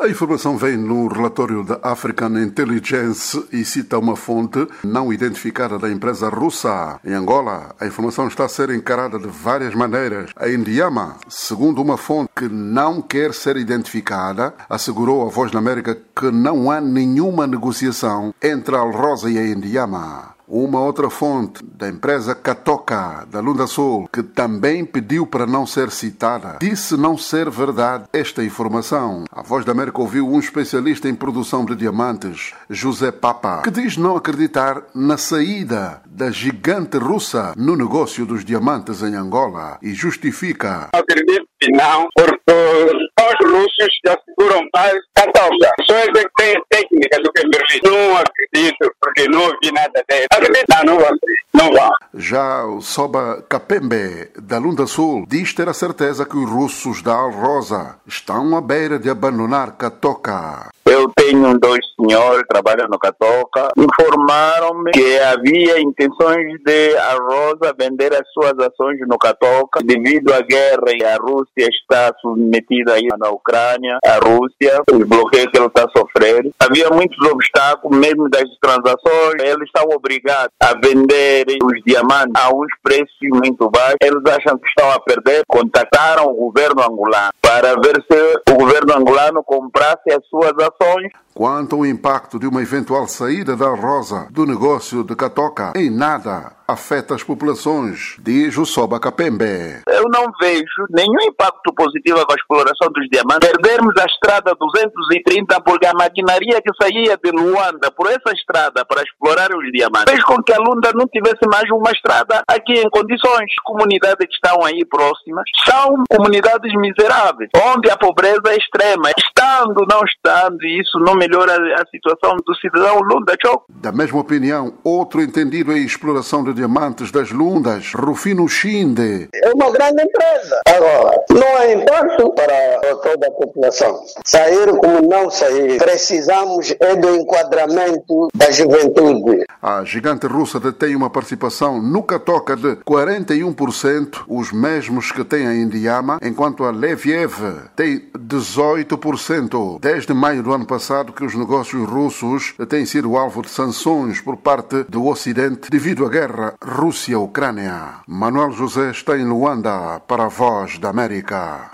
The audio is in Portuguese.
A informação vem no relatório da African Intelligence e cita uma fonte não identificada da empresa russa. Em Angola, a informação está a ser encarada de várias maneiras. A Indiama, segundo uma fonte que não quer ser identificada, assegurou à Voz da América que não há nenhuma negociação entre a Alrosa e a Indiama. Uma outra fonte da empresa Catoca, da Lunda Sul, que também pediu para não ser citada, disse não ser verdade esta informação. A Voz da América ouviu um especialista em produção de diamantes, José Papa, que diz não acreditar na saída da gigante russa no negócio dos diamantes em Angola e justifica. Acredito não, porque os russos já seguram mais Catoca. Só é que tem técnica do que Berlim. Não acredito, porque não ouvi nada dele. Acreditar, não. Não vão. Já o Soba Kapembe, da Lunda Sul, diz ter a certeza que os russos da Al Rosa estão à beira de abandonar Catoca. Tenho dois senhores que trabalham no Catoca. Informaram-me que havia intenções de a Rosa vender as suas ações no Catoca devido à guerra e a Rússia está submetida aí na Ucrânia, a Rússia, os bloqueios que ela está sofrendo. Havia muitos obstáculos, mesmo das transações. Eles estão obrigados a vender os diamantes a uns preços muito baixos. Eles acham que estão a perder. Contataram o governo angolano para ver se o governo angolano comprasse as suas ações Quanto ao impacto de uma eventual saída da Rosa do negócio de Catoca, em nada afeta as populações, diz o Soba Capembe. Eu não vejo nenhum impacto positivo com a exploração dos diamantes. Perdermos a estrada 230 porque a maquinaria que saía de Luanda por essa estrada para explorar os diamantes fez com que a Lunda não tivesse mais uma estrada aqui em condições. Comunidades que estão aí próximas são comunidades miseráveis, onde a pobreza é extrema. Estando, não estando, e isso não melhora a situação do cidadão Lunda Choco. Da mesma opinião, outro entendido em exploração de diamantes das Lundas, Rufino Chinde. É uma grande empresa. Agora, não há impacto para toda a população. Sair como não sair. Precisamos é do enquadramento da juventude. A gigante russa detém uma participação no Catoca de 41%, os mesmos que tem a Indiama, enquanto a Leviev tem 18%. Desde maio do ano passado que os negócios russos têm sido alvo de sanções por parte do Ocidente devido à guerra Rússia-Ucrânia. Manuel José está em Luanda para a Voz da América.